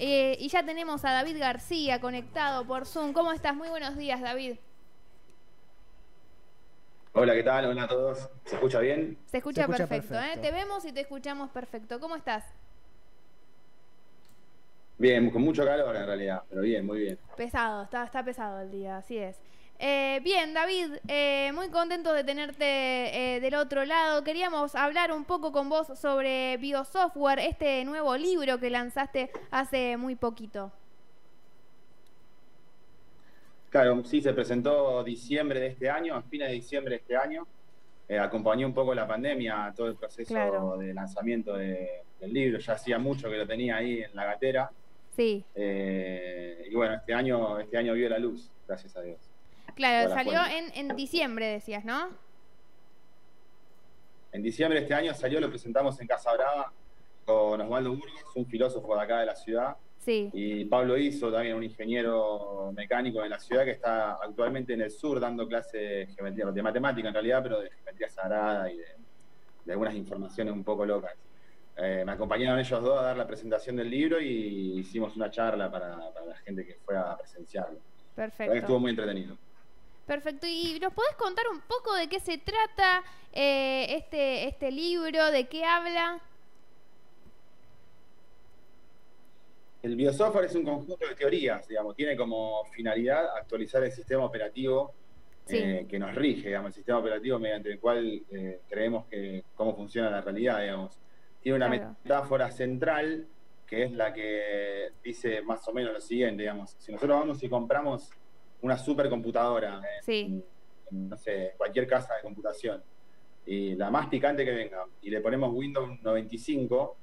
Eh, y ya tenemos a David García conectado por Zoom. ¿Cómo estás? Muy buenos días, David. Hola, ¿qué tal? Hola a todos. ¿Se escucha bien? Se escucha, perfecto, ¿eh? Te vemos y te escuchamos perfecto. ¿Cómo estás? Bien, con mucho calor en realidad, pero bien, muy bien. Pesado, está, está pesado el día, así es. Eh, bien, David, eh, muy contento de tenerte eh, del otro lado. Queríamos hablar un poco con vos sobre Biosoftware, este nuevo libro que lanzaste hace muy poquito. Claro, sí, se presentó diciembre de este año, a fines de diciembre de este año. acompañó un poco la pandemia, todo el proceso de lanzamiento del libro. Ya hacía mucho que lo tenía ahí en la gatera. Sí. y bueno, este año, este año vio la luz, gracias a Dios. Claro, salió en, en diciembre, decías, ¿no? En diciembre de este año salió, lo presentamos en Casa Brava con Osvaldo Burgos, un filósofo de acá de la ciudad. Sí. Y Pablo Iso, también un ingeniero mecánico de la ciudad que está actualmente en el sur dando clases de geometría, de matemática en realidad, pero de geometría sagrada y de, algunas informaciones un poco locas. Eh, me acompañaron ellos dos a dar la presentación del libro y hicimos una charla para, la gente que fue a presenciarlo. Perfecto. Estuvo muy entretenido. Perfecto. ¿Y nos podés contar un poco de qué se trata eh, este, este libro? ¿De qué habla? El biosoftware es un conjunto de teorías, digamos, tiene como finalidad actualizar el sistema operativo eh, que nos rige, digamos, el sistema operativo mediante el cual eh, creemos que cómo funciona la realidad, digamos. Tiene una metáfora central que es la que dice más o menos lo siguiente, digamos, si nosotros vamos y compramos una supercomputadora en, no sé, cualquier casa de computación, y la más picante que venga, y le ponemos Windows 95,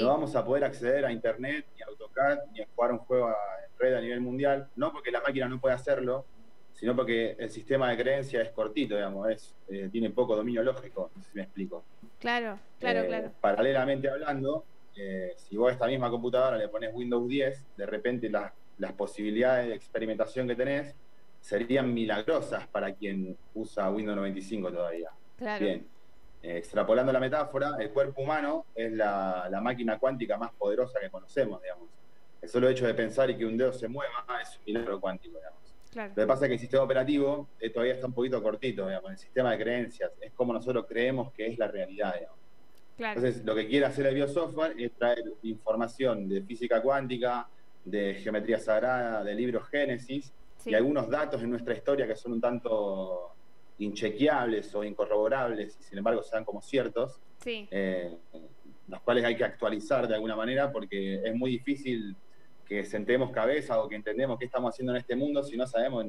no vamos a poder acceder a Internet, ni a AutoCAD, ni a jugar un juego en red a nivel mundial, no porque la máquina no pueda hacerlo, sino porque el sistema de creencia es cortito, digamos, es, eh, tiene poco dominio lógico, no sé si me explico. Claro, claro, eh, claro. Paralelamente hablando, eh, si vos a esta misma computadora le pones Windows 10, de repente la, las posibilidades de experimentación que tenés serían milagrosas para quien usa Windows 95 todavía. Bien. Eh, extrapolando la metáfora, el cuerpo humano es la, máquina cuántica más poderosa que conocemos, digamos. El solo hecho de pensar y que un dedo se mueva es un milagro cuántico, digamos. Lo que pasa es que el sistema operativo eh, todavía está un poquito cortito, digamos, el sistema de creencias, es como nosotros creemos que es la realidad, digamos. Entonces, lo que quiere hacer el biosoftware es traer información de física cuántica, de geometría sagrada, de libros Génesis, y algunos datos en nuestra historia que son un tanto inchequeables o incorroborables y sin embargo se dan como ciertos, eh, los cuales hay que actualizar de alguna manera porque es muy difícil que sentemos cabeza o que entendemos qué estamos haciendo en este mundo si no sabemos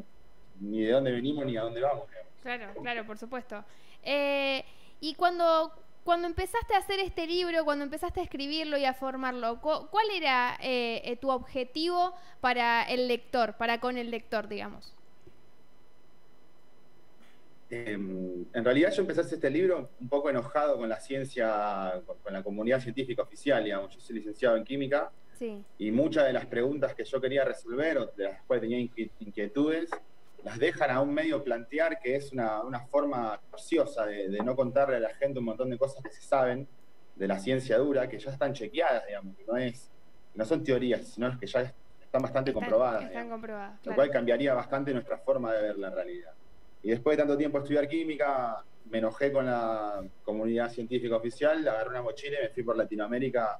ni de dónde venimos ni a dónde vamos. Claro, claro, por supuesto. Eh, y cuando cuando empezaste a hacer este libro, cuando empezaste a escribirlo y a formarlo, ¿cuál era eh, eh, tu objetivo para el lector, para con el lector, digamos? Em, en realidad yo empecé a hacer este libro un poco enojado con la ciencia, con, la comunidad científica oficial, digamos. Yo soy licenciado en química y muchas de las preguntas que yo quería resolver o de las cuales tenía inquietudes, las dejan a un medio plantear que es una, forma ociosa de, no contarle a la gente un montón de cosas que se saben de la ciencia dura, que ya están chequeadas, digamos, que no, es, no son teorías, sino que ya están bastante comprobadas. Están comprobadas. Lo cual cambiaría bastante nuestra forma de ver la realidad. Y después de tanto tiempo estudiar química, me enojé con la comunidad científica oficial, agarré una mochila y me fui por Latinoamérica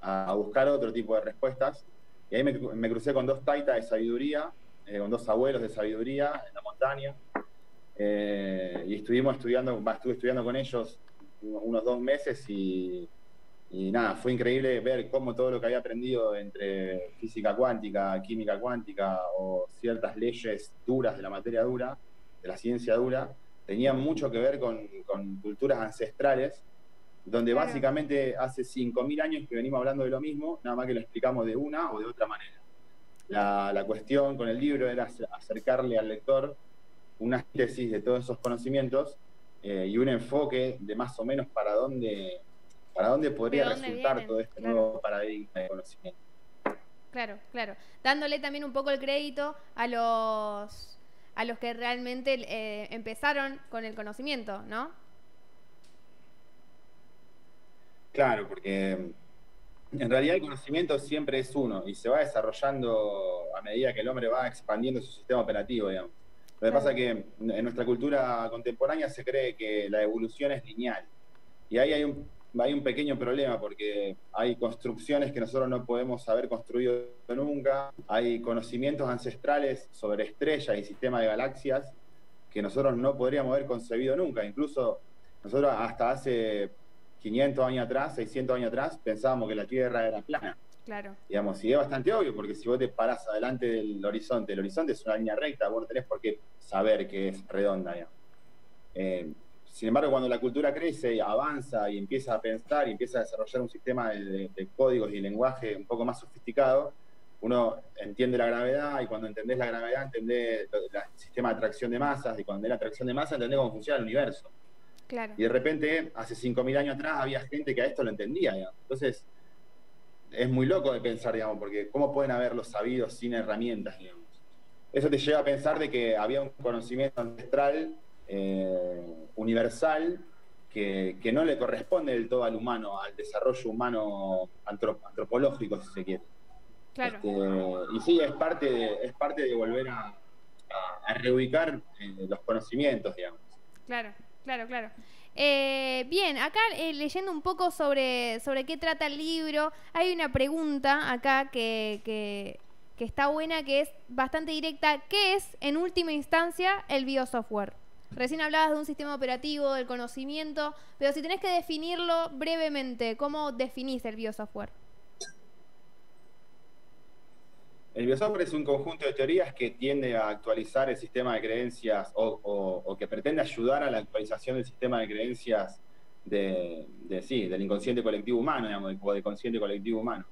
a, buscar otro tipo de respuestas. Y ahí me, me crucé con dos taitas de sabiduría, eh, con dos abuelos de sabiduría en la montaña. Eh, y estuvimos estudiando, estuve estudiando con ellos unos dos meses y, nada, fue increíble ver cómo todo lo que había aprendido entre física cuántica, química cuántica o ciertas leyes duras de la materia dura, de la ciencia dura, tenían mucho que ver con, culturas ancestrales, donde básicamente hace 5.000 años que venimos hablando de lo mismo, nada más que lo explicamos de una o de otra manera. La, cuestión con el libro era acercarle al lector una tesis de todos esos conocimientos eh, y un enfoque de más o menos para dónde, para dónde podría resultar todo este nuevo paradigma de conocimiento. Claro, claro. Dándole también un poco el crédito a los a los que realmente eh, empezaron con el conocimiento, ¿no? Claro, porque en realidad el conocimiento siempre es uno y se va desarrollando a medida que el hombre va expandiendo su sistema operativo, digamos. Lo que pasa es que en nuestra cultura contemporánea se cree que la evolución es lineal. Y ahí hay un, hay un pequeño problema porque hay construcciones que nosotros no podemos haber construido nunca, hay conocimientos ancestrales sobre estrellas y sistemas de galaxias que nosotros no podríamos haber concebido nunca. Incluso nosotros hasta hace 500 años atrás, 600 años atrás, pensábamos que la Tierra era plana. Claro. Digamos, y es bastante obvio, porque si vos te parás adelante del horizonte, el horizonte es una línea recta, vos no tenés por qué saber que es redonda, eh, sin embargo, cuando la cultura crece, avanza y empieza a pensar y empieza a desarrollar un sistema de, códigos y lenguaje un poco más sofisticado, uno entiende la gravedad y cuando entendés la gravedad entendés el sistema de atracción de masas y cuando entendés la atracción de masas entendés cómo funciona el universo. Y de repente, hace 5.000 años atrás, había gente que a esto lo entendía. Entonces, es muy loco de pensar, digamos, porque ¿cómo pueden haberlo sabido sin herramientas, digamos? Eso te lleva a pensar de que había un conocimiento ancestral, eh, universal, que, no le corresponde del todo al humano, al desarrollo humano antropológico, si se quiere. Claro. Este, y sí, es parte de, es parte de volver a, reubicar eh, los conocimientos, digamos. Claro. Claro, claro. Eh, bien, acá eh, leyendo un poco sobre, sobre qué trata el libro, hay una pregunta acá que, que, que está buena, que es bastante directa. ¿Qué es, en última instancia, el biosoftware? Recién hablabas de un sistema operativo, del conocimiento, pero si tenés que definirlo brevemente, ¿cómo definís el biosoftware? El biosoftware es un conjunto de teorías que tiende a actualizar el sistema de creencias o, que pretende ayudar a la actualización del sistema de creencias de, sí, del inconsciente colectivo humano, digamos, o del consciente colectivo humano.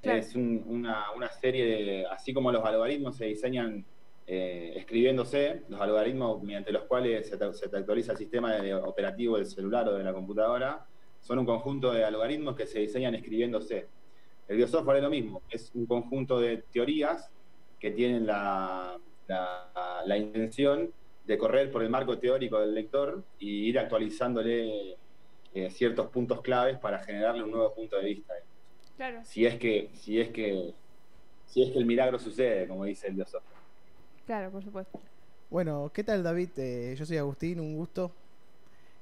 Es una, serie de, así como los algoritmos se diseñan eh, escribiéndose, los algoritmos mediante los cuales se, se actualiza el sistema operativo del celular o de la computadora, son un conjunto de algoritmos que se diseñan escribiéndose. El biosoftware es lo mismo, es un conjunto de teorías que tienen la, intención de correr por el marco teórico del lector y ir actualizándole eh, ciertos puntos claves para generarle un nuevo punto de vista. Claro. Si es que, si es que, si es que el milagro sucede, como dice el biosoftware. Claro, por supuesto. Bueno, ¿qué tal David? Eh, yo soy Agustín, un gusto.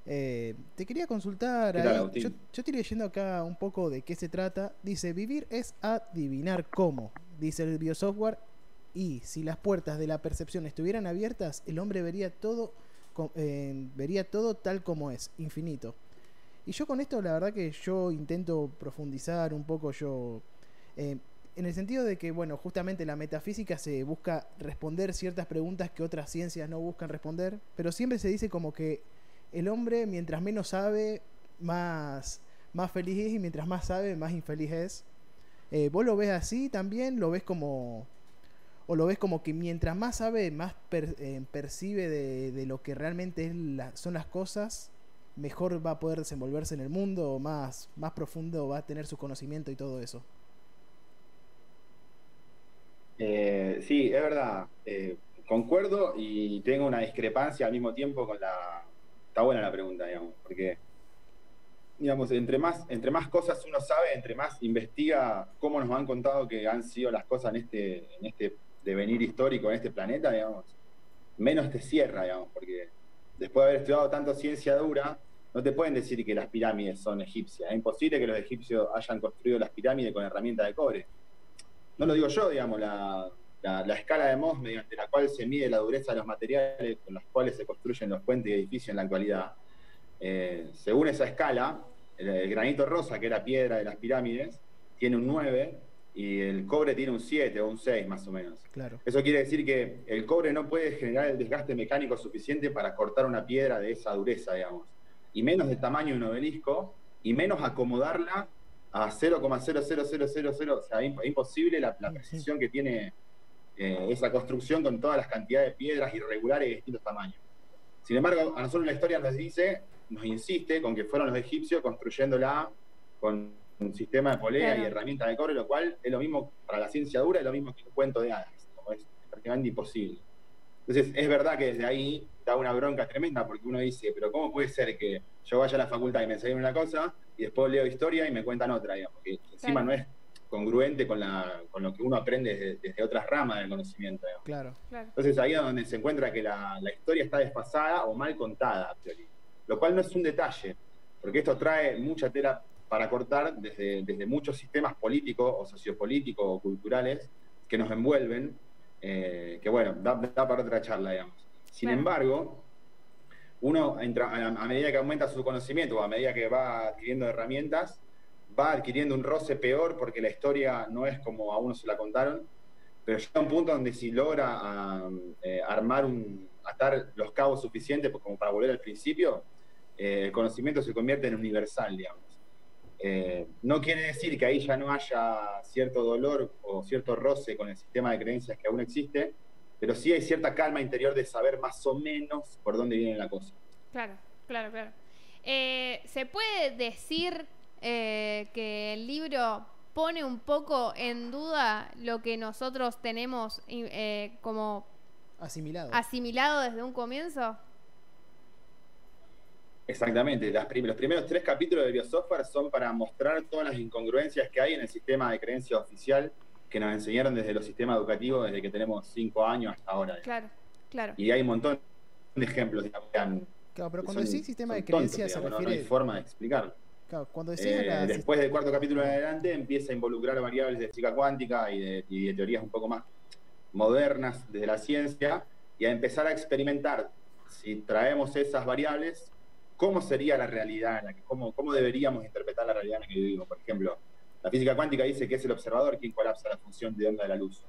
Eh, te quería consultar, yo, estoy leyendo acá un poco de qué se trata. Dice, vivir es adivinar cómo, dice el biosoftware, y si las puertas de la percepción estuvieran abiertas, el hombre vería todo, eh, vería todo tal como es, infinito. Y yo con esto, la verdad que yo intento profundizar un poco, yo... Eh, en el sentido de que, bueno, justamente la metafísica se busca responder ciertas preguntas que otras ciencias no buscan responder, pero siempre se dice como que el hombre mientras menos sabe, más, más feliz es y mientras más sabe, más infeliz es. Eh, ¿Vos lo ves así también? ¿Lo ves como... ¿O lo ves como que mientras más sabe, más eh, percibe de, lo que realmente son las cosas, mejor va a poder desenvolverse en el mundo, más, más profundo va a tener su conocimiento y todo eso? Eh, sí, es verdad. concuerdo y tengo una discrepancia al mismo tiempo con la, está buena la pregunta, digamos, porque, digamos, entre más, entre más cosas uno sabe, entre más investiga cómo nos han contado que han sido las cosas en este, en este devenir histórico, en este planeta, digamos, menos te cierra, digamos, porque después de haber estudiado tanto ciencia dura, no te pueden decir que las pirámides son egipcias. Es imposible que los egipcios hayan construido las pirámides con herramientas de cobre. No lo digo yo, digamos, la, la, escala de Mohs mediante la cual se mide la dureza de los materiales con los cuales se construyen los puentes y edificios en la actualidad. Eh, según esa escala, el, granito rosa, que era piedra de las pirámides, tiene un 9 y el cobre tiene un 7 o un 6 más o menos. Claro. Eso quiere decir que el cobre no puede generar el desgaste mecánico suficiente para cortar una piedra de esa dureza, digamos. Y menos del tamaño de un obelisco, y menos acomodarla a 0,00000. O sea, imposible la, la precisión que tiene eh, esa construcción con todas las cantidades de piedras irregulares de distintos tamaños. Sin embargo, a nosotros la historia nos dice, nos insiste con que fueron los egipcios construyéndola con un sistema de polea y herramientas de cobre, lo cual es lo mismo para la ciencia dura, es lo mismo que un cuento de hadas, es prácticamente imposible. Entonces, es verdad que desde ahí da una bronca tremenda, porque uno dice, pero ¿cómo puede ser que yo vaya a la facultad y me enseñen una cosa, y después leo historia y me cuentan otra, digamos, que encima no es congruente con, la, con lo que uno aprende desde, otras ramas del conocimiento. Claro. Entonces ahí es donde se encuentra que la, historia está desfasada o mal contada, lo cual no es un detalle, porque esto trae mucha tela para cortar desde, desde muchos sistemas políticos o sociopolíticos o culturales que nos envuelven, eh, que bueno, da, para otra charla, digamos. Sin embargo, uno a medida que aumenta su conocimiento o a medida que va adquiriendo herramientas, va adquiriendo un roce peor porque la historia no es como a uno se la contaron, pero llega un punto donde si logra eh, armar un, atar los cabos suficientes como para volver al principio, eh, el conocimiento se convierte en universal, digamos. Eh, no quiere decir que ahí ya no haya cierto dolor o cierto roce con el sistema de creencias que aún existe, pero sí hay cierta calma interior de saber más o menos por dónde viene la cosa. Claro, claro, claro. ¿Se puede decir eh, que el libro pone un poco en duda lo que nosotros tenemos eh, como asimilado. asimilado desde un comienzo? Exactamente, los primeros tres capítulos de Biosoftware son para mostrar todas las incongruencias que hay en el sistema de creencia oficial que nos enseñaron desde los sistemas educativos desde que tenemos cinco años hasta ahora. Claro, claro. Y hay un montón de ejemplos. claro, pero cuando decís sistema de creencia se refiere... No, hay forma de explicarlo cuando eh, Después del cuarto capítulo en adelante empieza a involucrar variables de física cuántica y de, teorías un poco más modernas desde la ciencia y a empezar a experimentar si traemos esas variables, cómo sería la realidad, cómo, cómo deberíamos interpretar la realidad en la que vivimos. Por ejemplo, la física cuántica dice que es el observador quien colapsa la función de onda de la luz.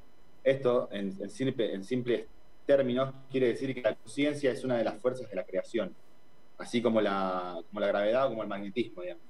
Esto, en, en simples términos, quiere decir que la conciencia es una de las fuerzas de la creación así como la, como la gravedad o como el magnetismo, digamos.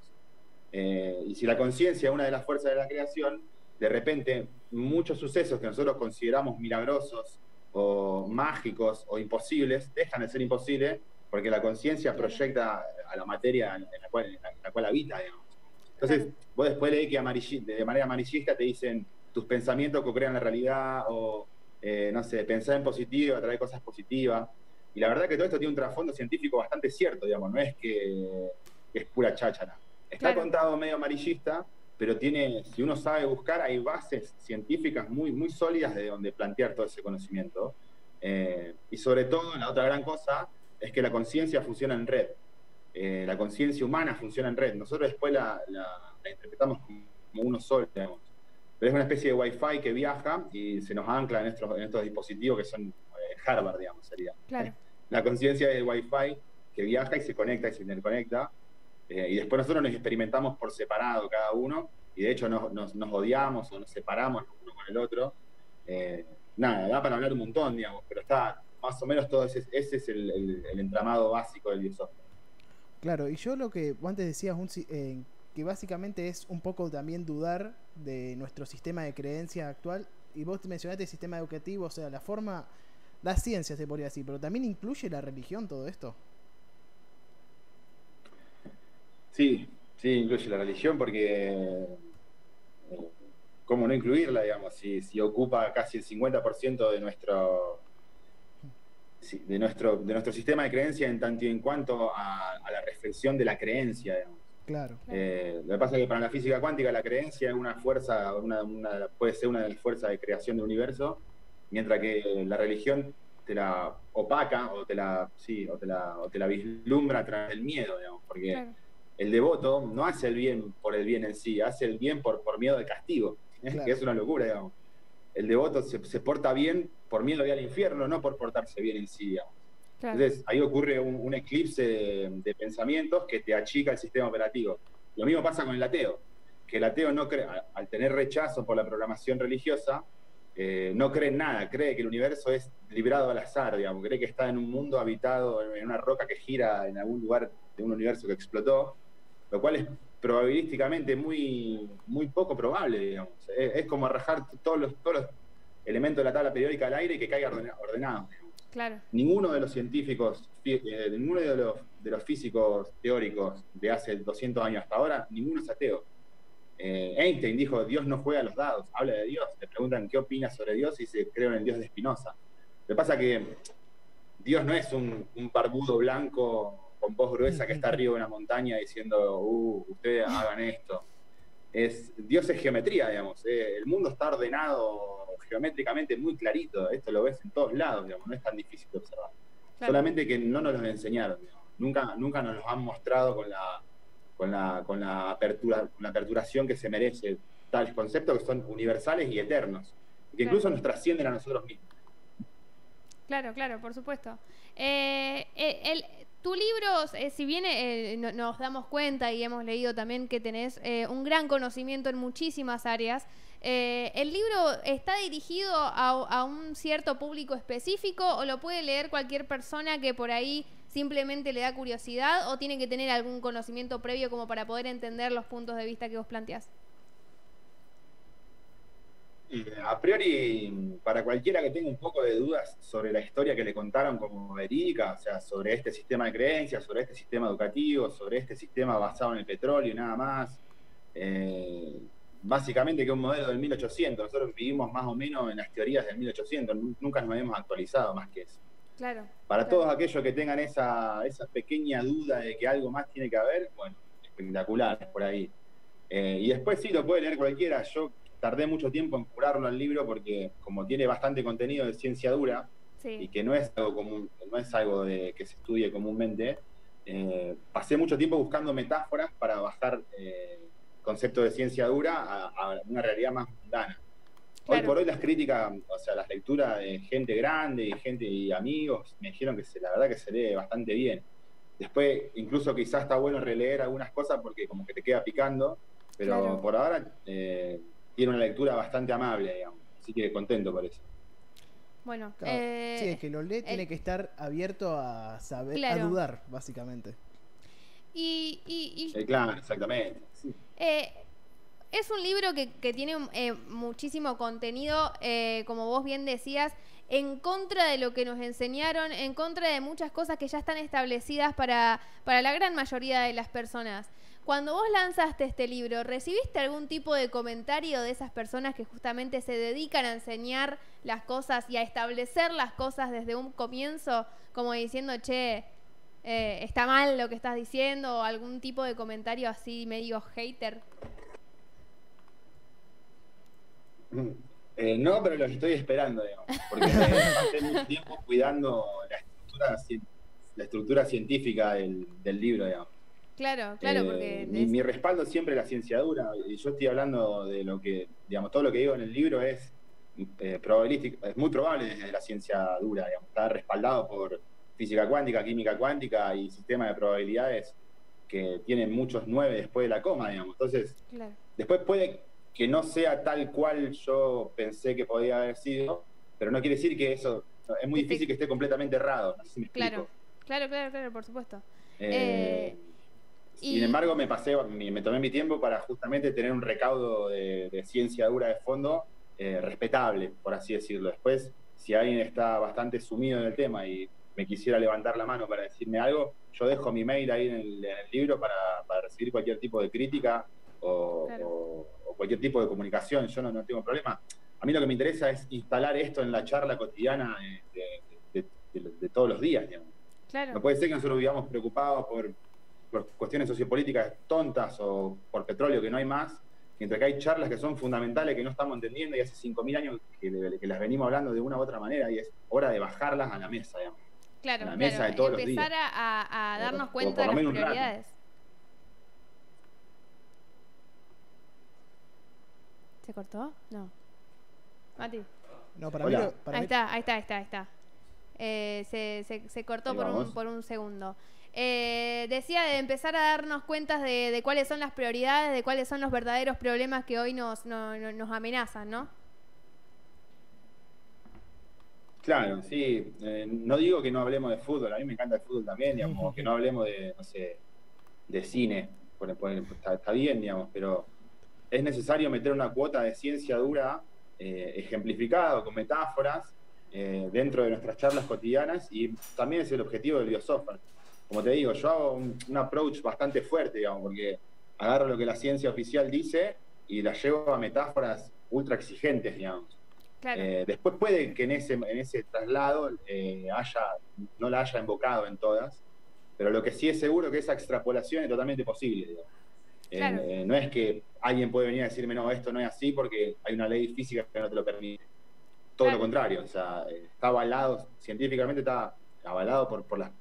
Eh, y si la conciencia es una de las fuerzas de la creación, de repente muchos sucesos que nosotros consideramos milagrosos o mágicos o imposibles dejan de ser imposibles porque la conciencia proyecta a la materia en la cual, la cual habita, digamos. Entonces, vos después lees que de manera amarillista te dicen tus pensamientos co-crean la realidad o, eh, no sé, pensar en positivo, atraer cosas positivas. Y la verdad que todo esto tiene un trasfondo científico bastante cierto, digamos, no es que, es pura cháchara. Está contado medio amarillista, pero tiene, si uno sabe buscar, hay bases científicas muy, muy sólidas de donde plantear todo ese conocimiento. Eh, y sobre todo, la otra gran cosa es que la conciencia funciona en red. Eh, la conciencia humana funciona en red. Nosotros después la, interpretamos como uno solo, digamos. Pero es una especie de wifi que viaja y se nos ancla en estos, en estos dispositivos que son eh, Harvard, digamos, sería. Claro la conciencia del Wi-Fi que viaja y se conecta y se interconecta. Eh, y después nosotros nos experimentamos por separado cada uno, y de hecho nos, nos, odiamos o nos separamos uno con el otro. Eh, nada, da para hablar un montón, digamos, pero está más o menos todo ese, ese es el, entramado básico del biosoftware. Claro, y yo lo que antes decías, un, eh, que básicamente es un poco también dudar de nuestro sistema de creencia actual, y vos mencionaste el sistema educativo, o sea, la forma la ciencia, se podría decir, pero también incluye la religión todo esto. Sí, sí, incluye la religión porque... ¿Cómo no incluirla, digamos? Si, si ocupa casi el 50% de nuestro, de nuestro, de nuestro sistema de creencia en tanto y en cuanto a, la reflexión de la creencia, digamos. Claro. Eh, lo que pasa es que para la física cuántica la creencia es una fuerza, una, puede ser una de las fuerzas de creación del universo, mientras que la religión te la opaca o te la, sí, o te la, o te la vislumbra a través del miedo, digamos, porque el devoto no hace el bien por el bien en sí, hace el bien por, por miedo de castigo, ¿eh? que es una locura, digamos. El devoto se, porta bien por miedo al infierno, no por portarse bien en sí, digamos. Entonces ahí ocurre un, eclipse de, pensamientos que te achica el sistema operativo. Lo mismo pasa con el ateo, que el ateo no cree, al tener rechazo por la programación religiosa, eh, no cree en nada, cree que el universo es librado al azar, digamos, cree que está en un mundo habitado en una roca que gira en algún lugar de un universo que explotó, lo cual es probabilísticamente muy, muy poco probable, digamos. Es, como arrajar todos los, todos los elementos de la tabla periódica al aire y que caiga ordenado. Claro. Ninguno de los científicos, eh, ninguno de los, de los físicos teóricos de hace 200 años hasta ahora, ninguno es ateo. Eh, Einstein dijo, Dios no juega a los dados, habla de Dios. Le preguntan qué opina sobre Dios y se cree en el Dios de Spinoza. Lo que pasa es que Dios no es un, barbudo blanco con voz gruesa que está arriba de una montaña diciendo, uh, ustedes hagan esto. Es, Dios es geometría, digamos. Eh, el mundo está ordenado geométricamente muy clarito. Esto lo ves en todos lados, digamos. No es tan difícil de observar. Solamente que no nos lo enseñaron. Nunca, nunca nos lo han mostrado con la, con la, con la apertura, la aperturación que se merece tales conceptos que son universales y eternos, que incluso nos trascienden a nosotros mismos. Claro, claro, por supuesto. Eh, eh, el, tu libro, eh, si bien nos damos cuenta y hemos leído también que tenés un gran conocimiento en muchísimas áreas, ¿el libro está dirigido a, a, un cierto público específico o lo puede leer cualquier persona que por ahí simplemente le da curiosidad o tiene que tener algún conocimiento previo como para poder entender los puntos de vista que vos planteás? a priori, para cualquiera que tenga un poco de dudas sobre la historia que le contaron como verídica, o sea, sobre este sistema de creencias, sobre este sistema educativo, sobre este sistema basado en el petróleo y nada más, eh, básicamente que es un modelo del 1800, nosotros vivimos más o menos en las teorías del 1800, nunca nos hemos actualizado más que eso. Claro. Para todos aquellos que tengan esa, esa pequeña duda de que algo más tiene que haber, bueno, espectacular, por ahí. Eh, y después sí, lo puede leer cualquiera. Yo tardé mucho tiempo en curarlo al libro porque como tiene bastante contenido de ciencia dura y que no es algo común, no es algo de, que se estudie comúnmente, eh, pasé mucho tiempo buscando metáforas para bajar eh, conceptos de ciencia dura a, una realidad más mundana. Hoy por hoy las críticas, o sea, las lecturas de gente grande y gente y amigos me dijeron que se, la verdad que se lee bastante bien. Después, incluso quizás está bueno releer algunas cosas porque como que te queda picando, pero por ahora eh, tiene una lectura bastante amable, digamos. Así que contento por eso. Bueno, eh, sí, es que lo lee tiene que estar abierto a saber, a dudar, básicamente. Y, y, eh, claro, exactamente. Eh, es un libro que, que tiene muchísimo contenido, como vos bien decías, en contra de lo que nos enseñaron, en contra de muchas cosas que ya están establecidas para, para la gran mayoría de las personas. Cuando vos lanzaste este libro, ¿recibiste algún tipo de comentario de esas personas que justamente se dedican a enseñar las cosas y a establecer las cosas desde un comienzo, como diciendo, che, eh, está mal lo que estás diciendo, o algún tipo de comentario así medio hater? Mm, eh, no, pero los estoy esperando, digamos, porque pasé mucho tiempo cuidando la estructura, la estructura científica del, del libro, digamos. Claro, claro, porque... Eh, mi, respaldo siempre es la ciencia dura, y yo estoy hablando de lo que, digamos, todo lo que digo en el libro es eh, probabilístico, es muy probable desde la ciencia dura, digamos, está respaldado por física cuántica, química cuántica y sistema de probabilidades que tienen muchos nueve después de la coma, digamos. Entonces, después puede que no sea tal cual yo pensé que podía haber sido, pero no quiere decir que eso, es muy difícil que esté completamente errado, claro, claro, claro, claro, por supuesto. Eh, sin embargo, me pasé, me tomé mi tiempo para justamente tener un recaudo de, ciencia dura de fondo eh, respetable, por así decirlo. Después, si alguien está bastante sumido en el tema y me quisiera levantar la mano para decirme algo, yo dejo mi mail ahí en el, libro para, recibir cualquier tipo de crítica o, cualquier tipo de comunicación. Yo no, tengo problema. A mí lo que me interesa es instalar esto en la charla cotidiana de, todos los días. No puede ser que nosotros vivamos preocupados por por cuestiones sociopolíticas tontas o por petróleo que no hay más, mientras que hay charlas que son fundamentales que no estamos entendiendo y hace 5.000 años que, las venimos hablando de una u otra manera y es hora de bajarlas a la mesa, digamos. Claro, a la mesa de todos empezar los días. A, a, darnos cuenta de las prioridades. ¿Se cortó? No. Mati. No, para mí, ahí, Está, ahí está, ahí está, ahí está. Eh, se, se, se cortó por un, por un segundo. Eh, decía de empezar a darnos cuenta de, cuáles son las prioridades, de cuáles son los verdaderos problemas que hoy nos, nos amenazan, ¿no? Claro, sí. Eh, no digo que no hablemos de fútbol, a mí me encanta el fútbol también, digamos, que no hablemos de, no sé, de cine, por, está, bien, digamos, pero es necesario meter una cuota de ciencia dura eh, ejemplificada con metáforas dentro de nuestras charlas cotidianas y también es el objetivo del biosoftware como te digo, yo hago un, approach bastante fuerte, digamos, porque agarro lo que la ciencia oficial dice y la llevo a metáforas ultra exigentes, digamos. Eh, después puede que en ese, en ese traslado eh, haya, no la haya invocado en todas, pero lo que sí es seguro que esa extrapolación es totalmente posible. Eh, no es que alguien puede venir a decirme, no, esto no es así porque hay una ley física que no te lo permite. Todo lo contrario, o sea, está avalado, científicamente está avalado por, por las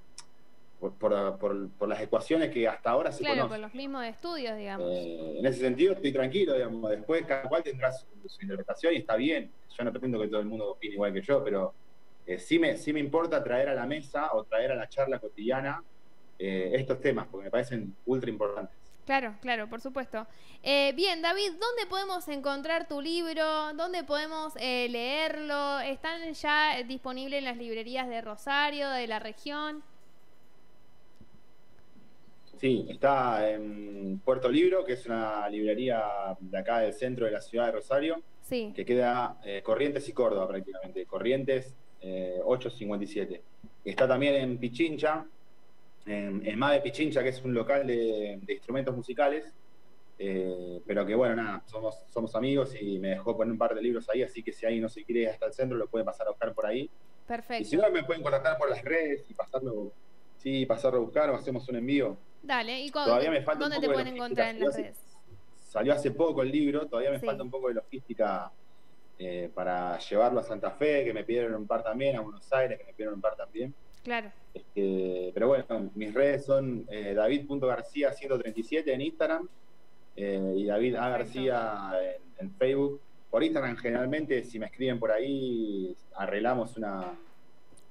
por, las ecuaciones que hasta ahora se claro, por los mismos estudios, digamos. Eh, en ese sentido estoy tranquilo, digamos. Después cada cual tendrá su, interpretación y está bien. Yo no pretendo que todo el mundo opine igual que yo, pero eh, sí, me, sí me importa traer a la mesa o traer a la charla cotidiana eh, estos temas, porque me parecen ultra importantes. Claro, claro, por supuesto. bien, David, ¿dónde podemos encontrar tu libro? ¿Dónde podemos leerlo? ¿Están ya disponibles en las librerías de Rosario, de la región? Sí, está en Puerto Libro, que es una librería de acá del centro de la ciudad de Rosario, sí. que queda eh, Corrientes y Córdoba prácticamente, Corrientes 857. Eh, está también en Pichincha, en, en MADE Pichincha, que es un local de, instrumentos musicales, eh, pero que bueno, nada, somos, somos amigos y me dejó poner un par de libros ahí, así que si alguien no se quiere ir hasta el centro, lo puede pasar a buscar por ahí. Perfecto. Y si no, me pueden contactar por las redes y pasarlo, sí, pasarlo a buscar o hacemos un envío. Dale, ¿y todavía me falta dónde te pueden encontrar en las redes? Salió hace poco el libro, todavía me falta un poco de logística eh, para llevarlo a Santa Fe, que me pidieron un par también, a Buenos Aires, que me pidieron un par también. Claro. Este, pero bueno, mis redes son eh, david.garcía137 en Instagram eh, y David A. García en, Facebook. Por Instagram generalmente, si me escriben por ahí, arreglamos una,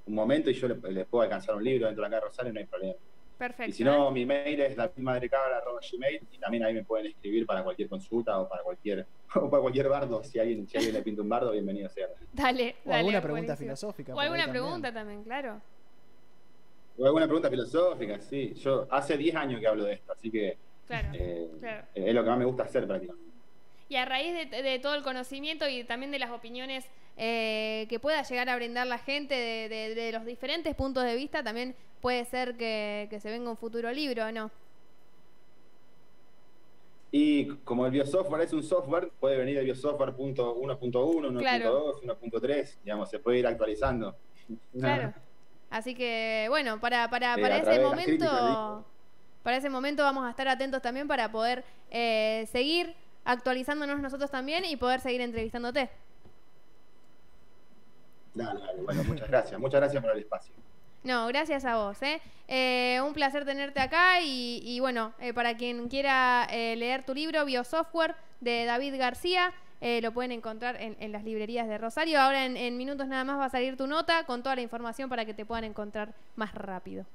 un momento y yo les, puedo alcanzar un libro dentro de la casa Rosario, no hay problema. Perfecto. Y si no, mi mail es davidmadrecabra.gmail y también ahí me pueden escribir para cualquier consulta o para cualquier o para cualquier bardo. Si alguien, si alguien le pinta un bardo, bienvenido sea. Dale, o alguna pregunta filosófica. O alguna pregunta también. claro. Alguna pregunta filosófica, sí. Yo hace 10 años que hablo de esto, así que claro, eh, claro. es lo que más me gusta hacer prácticamente. Y a raíz de, todo el conocimiento y también de las opiniones eh, que pueda llegar a brindar la gente de, los diferentes puntos de vista, también puede ser que, se venga un futuro libro, ¿no? Y como el biosoftware es un software, puede venir el biosoftware 1.1, 1.2, 1.3, digamos, se puede ir actualizando. Claro. Así que, bueno, para, para, para ese momento, para ese momento vamos a estar atentos también para poder eh, seguir actualizándonos nosotros también y poder seguir entrevistándote. Dale, Bueno, muchas gracias. Muchas gracias por el espacio. No, gracias a vos. ¿eh? eh un placer tenerte acá y, bueno, eh, para quien quiera eh, leer tu libro, Biosoftware, de David García, lo pueden encontrar en, las librerías de Rosario. Ahora en minutos nada más va a salir tu nota con toda la información para que te puedan encontrar más rápido.